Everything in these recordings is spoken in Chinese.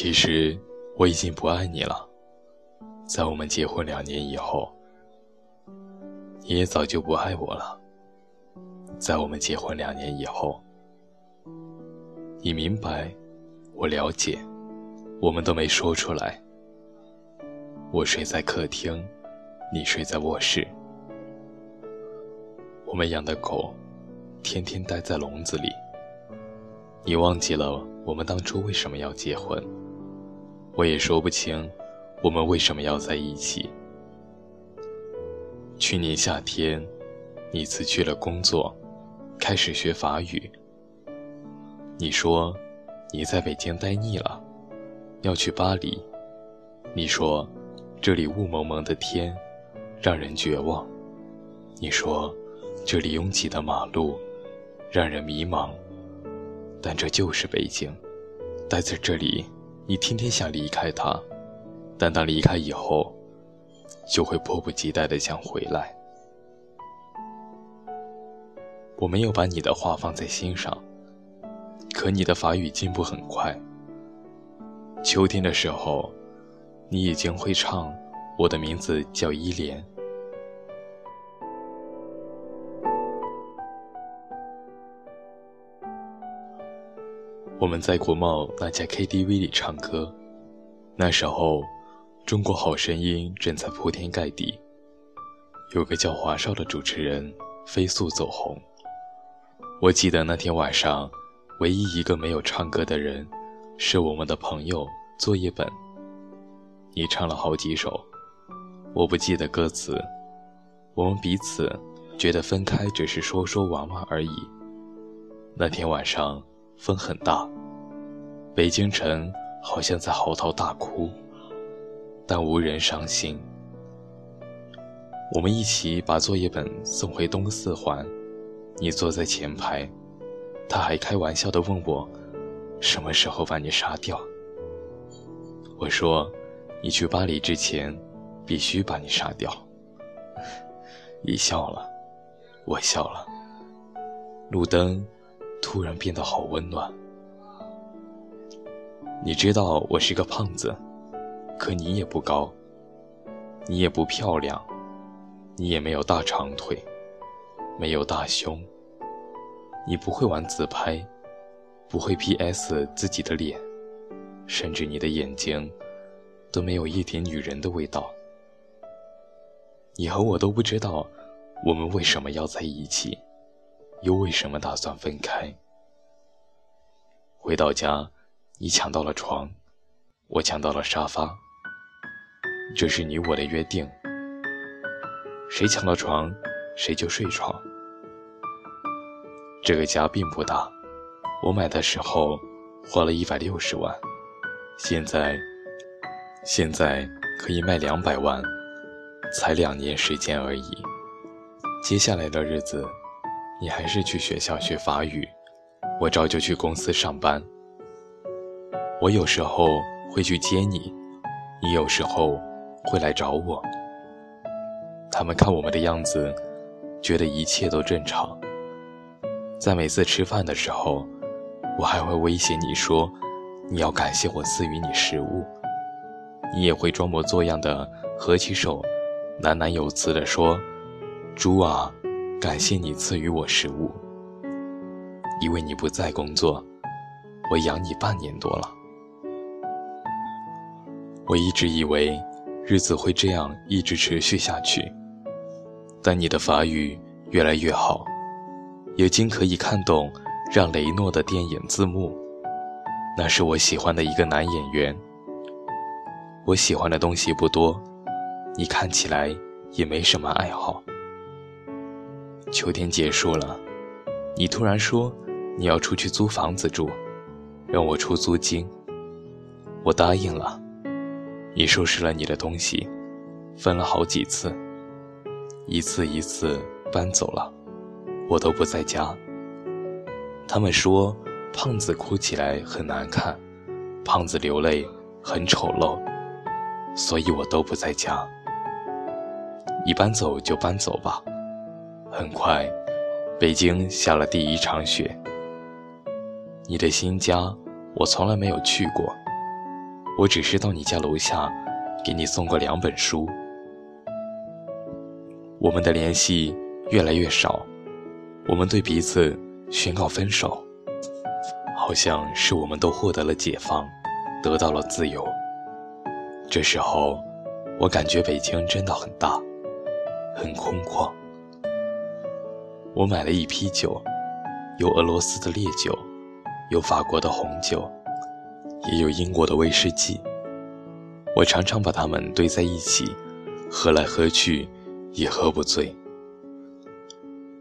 其实我已经不爱你了，在我们结婚两年以后，你也早就不爱我了。在我们结婚两年以后，你明白，我了解，我们都没说出来。我睡在客厅，你睡在卧室。我们养的狗，天天待在笼子里。你忘记了我们当初为什么要结婚？我也说不清，我们为什么要在一起。去年夏天，你辞去了工作，开始学法语。你说你在北京待腻了，要去巴黎。你说这里雾蒙蒙的天，让人绝望。你说这里拥挤的马路，让人迷茫。但这就是北京，待在这里，你天天想离开他，但当离开以后，就会迫不及待的想回来。我没有把你的话放在心上，可你的法语进步很快。秋天的时候，你已经会唱《我的名字叫依莲》。我们在国贸那家 KTV 里唱歌，那时候，《中国好声音》正在铺天盖地，有个叫华少的主持人飞速走红。我记得那天晚上，唯一一个没有唱歌的人，是我们的朋友作业本。你唱了好几首，我不记得歌词，我们彼此觉得分开只是说说玩玩而已。那天晚上。风很大，北京城好像在嚎啕大哭，但无人伤心。我们一起把作业本送回东四环，你坐在前排，他还开玩笑地问我，什么时候把你杀掉？我说，你去巴黎之前，必须把你杀掉。你笑了，我笑了。路灯。突然变得好温暖。你知道我是个胖子，可你也不高，你也不漂亮，你也没有大长腿，没有大胸，你不会玩自拍，不会 P.S 自己的脸，甚至你的眼睛都没有一点女人的味道。你和我都不知道我们为什么要在一起。又为什么打算分开？回到家，你抢到了床，我抢到了沙发。这是你我的约定，谁抢到床，谁就睡床。这个家并不大，我买的时候花了一百六十万，现在，现在可以卖两百万，才两年时间而已。接下来的日子。你还是去学校学法语，我照旧去公司上班。我有时候会去接你，你有时候会来找我。他们看我们的样子，觉得一切都正常。在每次吃饭的时候，我还会威胁你说，你要感谢我赐予你食物。你也会装模作样的合起手，喃喃有词的说：“猪啊。”感谢你赐予我食物，因为你不在工作，我养你半年多了。我一直以为日子会这样一直持续下去，但你的法语越来越好，已经可以看懂让雷诺的电影字幕。那是我喜欢的一个男演员。我喜欢的东西不多，你看起来也没什么爱好。秋天结束了，你突然说你要出去租房子住，让我出租金。我答应了。你收拾了你的东西，分了好几次，一次一次搬走了，我都不在家。他们说胖子哭起来很难看，胖子流泪很丑陋，所以我都不在家。你搬走就搬走吧。很快，北京下了第一场雪。你的新家，我从来没有去过。我只是到你家楼下，给你送过两本书。我们的联系越来越少，我们对彼此宣告分手，好像是我们都获得了解放，得到了自由。这时候，我感觉北京真的很大，很空旷。我买了一批酒，有俄罗斯的烈酒，有法国的红酒。也有英国的威士忌，我常常把它们堆在一起，喝来喝去，也喝不醉。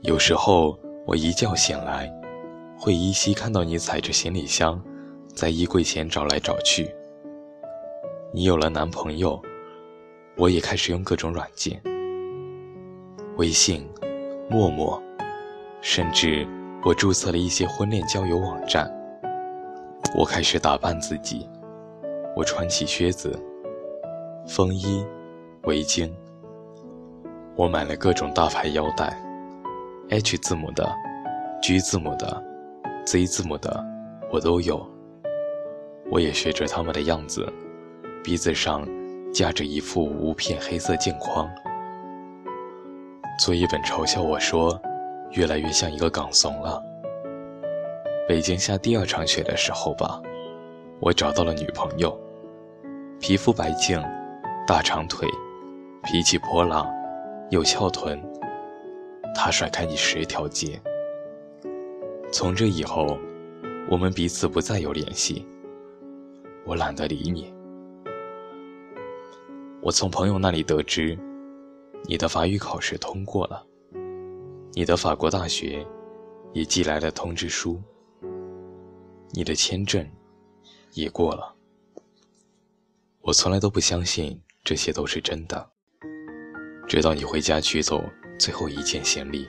有时候我一觉醒来，会依稀看到你踩着行李箱，在衣柜前找来找去。你有了男朋友，我也开始用各种软件，微信、陌陌，甚至我注册了一些婚恋交友网站。我开始打扮自己，我穿起靴子、风衣、围巾。我买了各种大牌腰带，H 字母的、G 字母的、Z 字母的，我都有。我也学着他们的样子，鼻子上架着一副无片黑色镜框。做一本嘲笑我说，越来越像一个港怂了。北京下第二场雪的时候吧，我找到了女朋友，皮肤白净，大长腿，脾气泼辣，有翘臀。她甩开你十条街。从这以后，我们彼此不再有联系。我懒得理你。我从朋友那里得知，你的法语考试通过了，你的法国大学也寄来了通知书。你的签证也过了，我从来都不相信这些都是真的，直到你回家取走最后一件行李。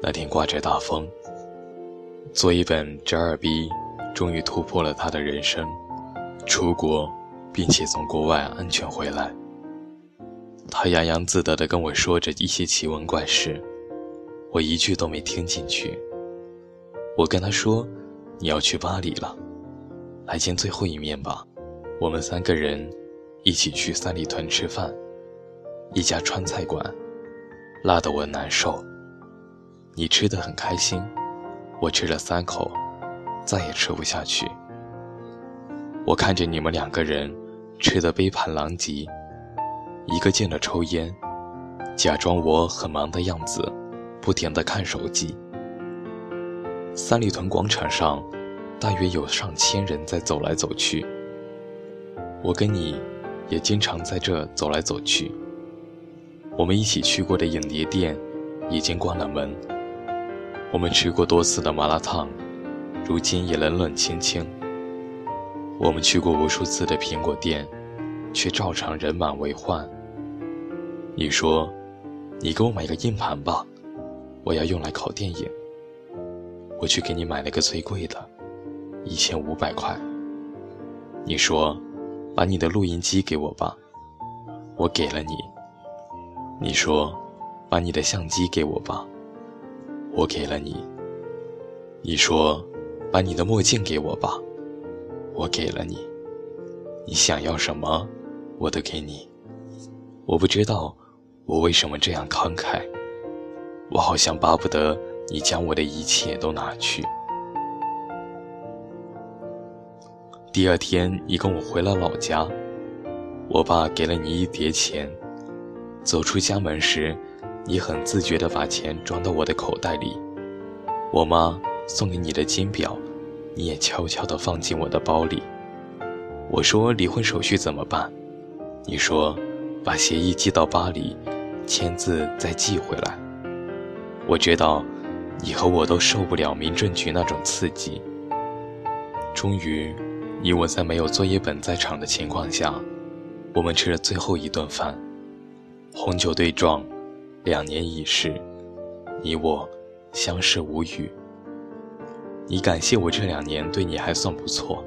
那天刮着大风，做一本折耳逼终于突破了他的人生，出国，并且从国外安全回来。他洋洋自得地跟我说着一些奇闻怪事，我一句都没听进去。我跟他说：“你要去巴黎了，来见最后一面吧。我们三个人一起去三里屯吃饭，一家川菜馆，辣得我难受。你吃得很开心，我吃了三口，再也吃不下去。我看着你们两个人吃得杯盘狼藉，一个劲的抽烟，假装我很忙的样子，不停地看手机。”三里屯广场上，大约有上千人在走来走去。我跟你，也经常在这走来走去。我们一起去过的影碟店，已经关了门。我们吃过多次的麻辣烫，如今也冷冷清清。我们去过无数次的苹果店，却照常人满为患。你说，你给我买个硬盘吧，我要用来拷电影。我去给你买了个最贵的，一千五百块。你说，把你的录音机给我吧，我给了你。你说，把你的相机给我吧，我给了你。你说，把你的墨镜给我吧，我给了你。你想要什么，我都给你。我不知道我为什么这样慷慨，我好像巴不得。你将我的一切都拿去。第二天，你跟我回了老家，我爸给了你一叠钱。走出家门时，你很自觉地把钱装到我的口袋里。我妈送给你的金表，你也悄悄地放进我的包里。我说离婚手续怎么办？你说把协议寄到巴黎，签字再寄回来。我知道。你和我都受不了民政局那种刺激。终于，你我在没有作业本在场的情况下，我们吃了最后一顿饭，红酒对撞，两年已逝，你我相视无语。你感谢我这两年对你还算不错，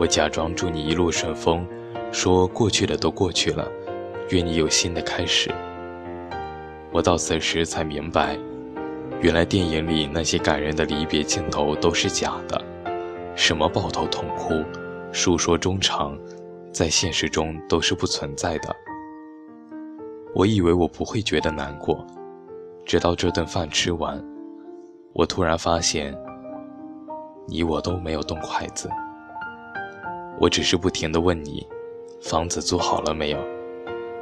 我假装祝你一路顺风，说过去的都过去了，愿你有新的开始。我到此时才明白。原来电影里那些感人的离别镜头都是假的，什么抱头痛哭，诉说衷肠，在现实中都是不存在的。我以为我不会觉得难过，直到这顿饭吃完，我突然发现，你我都没有动筷子。我只是不停地问你，房子租好了没有？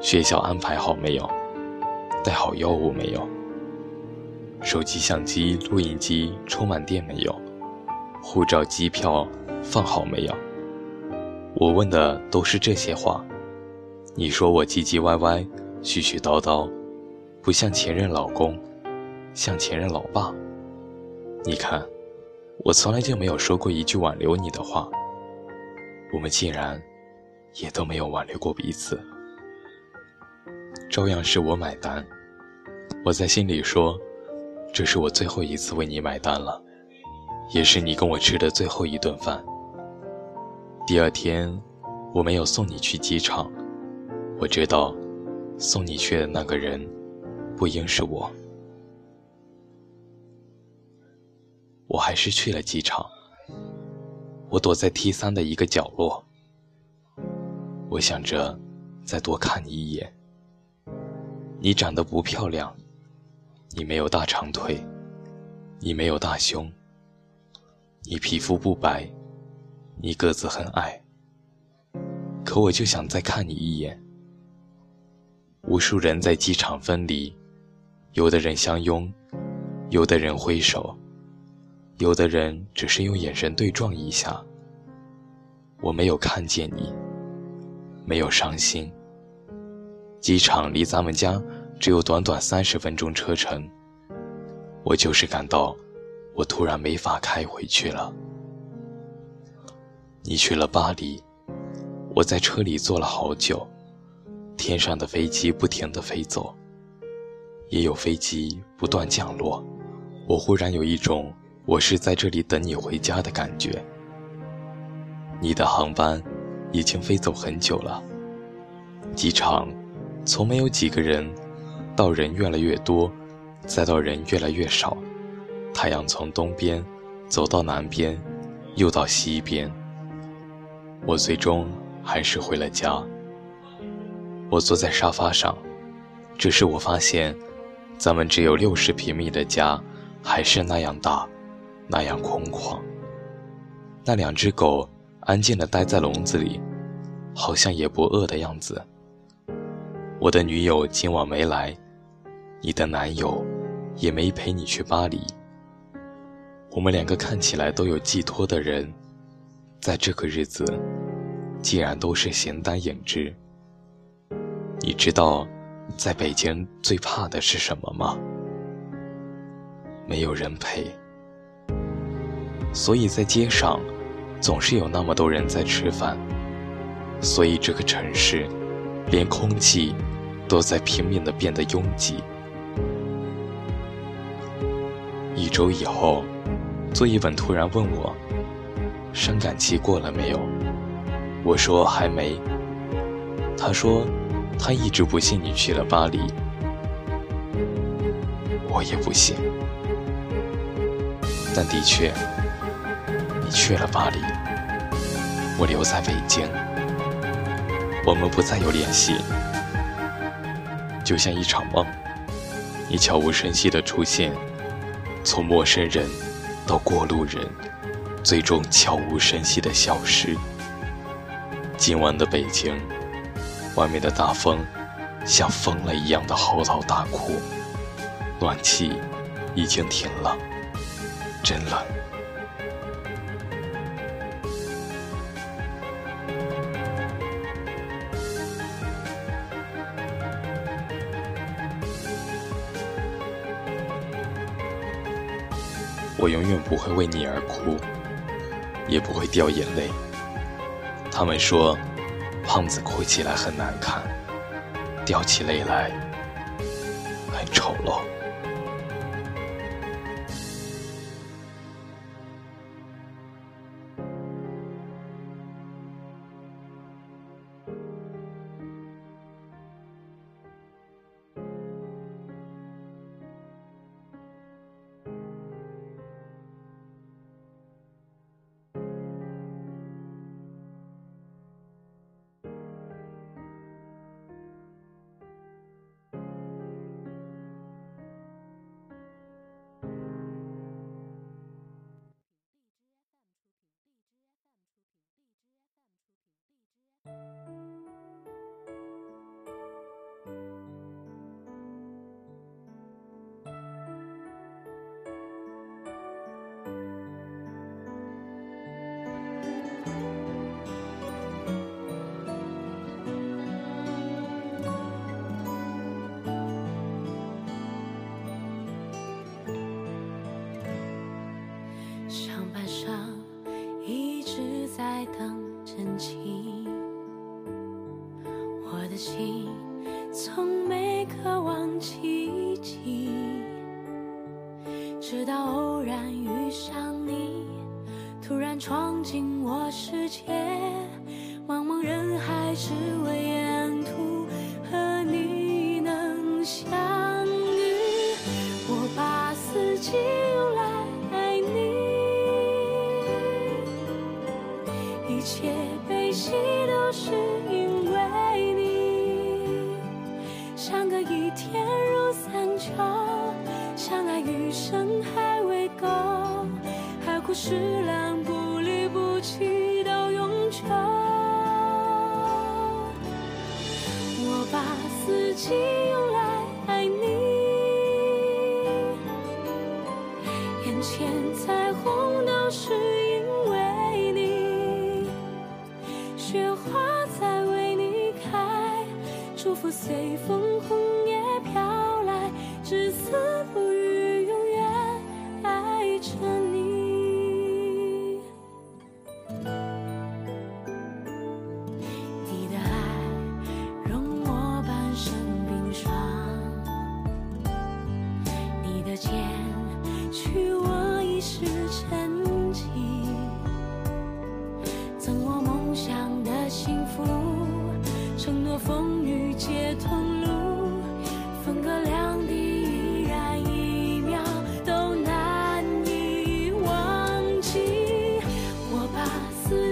学校安排好没有？带好药物没有？手机、相机、录音机充满电没有？护照、机票放好没有？我问的都是这些话。你说我唧唧歪歪。絮絮叨叨，不像前任老公，像前任老爸。你看，我从来就没有说过一句挽留你的话。我们竟然也都没有挽留过彼此，照样是我买单。我在心里说，这是我最后一次为你买单了，也是你跟我吃的最后一顿饭。第二天，我没有送你去机场，我知道。送你去的那个人，不应是我。我还是去了机场。我躲在 T 三的一个角落。我想着再多看你一眼。你长得不漂亮，你没有大长腿，你没有大胸，你皮肤不白，你个子很矮。可我就想再看你一眼。无数人在机场分离，有的人相拥，有的人挥手，有的人只是用眼神对撞一下。我没有看见你，没有伤心。机场离咱们家只有短短三十分钟车程，我就是感到我突然没法开回去了。你去了巴黎，我在车里坐了好久。天上的飞机不停地飞走，也有飞机不断降落。我忽然有一种我是在这里等你回家的感觉。你的航班已经飞走很久了，机场从没有几个人，到人越来越多，再到人越来越少。太阳从东边走到南边，又到西边。我最终还是回了家。我坐在沙发上，只是我发现，咱们只有六十平米的家，还是那样大，那样空旷。那两只狗安静地待在笼子里，好像也不饿的样子。我的女友今晚没来，你的男友也没陪你去巴黎。我们两个看起来都有寄托的人，在这个日子，竟然都是形单影只。你知道，在北京最怕的是什么吗？没有人陪。所以在街上，总是有那么多人在吃饭。所以这个城市，连空气都在拼命的变得拥挤。一周以后，作业本突然问我：“伤感期过了没有？”我说：“还没。”他说。他一直不信你去了巴黎，我也不信。但的确，你去了巴黎，我留在北京，我们不再有联系，就像一场梦。你悄无声息的出现，从陌生人到过路人，最终悄无声息的消失。今晚的北京。外面的大风像疯了一样的嚎啕大哭，暖气已经停了，真冷。我永远不会为你而哭，也不会掉眼泪。他们说。胖子哭起来很难看，掉起泪来很丑陋。悲喜都是随风红叶飘来，至死不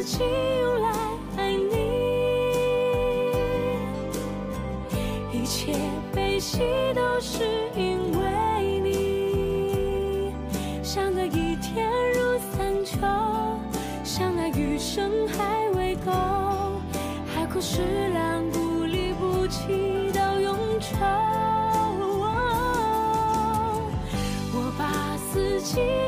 四季用来爱你，一切悲喜都是因为你。相隔一天如三秋，相爱余生还未够，海枯石烂。不离不弃到永久，我把四季。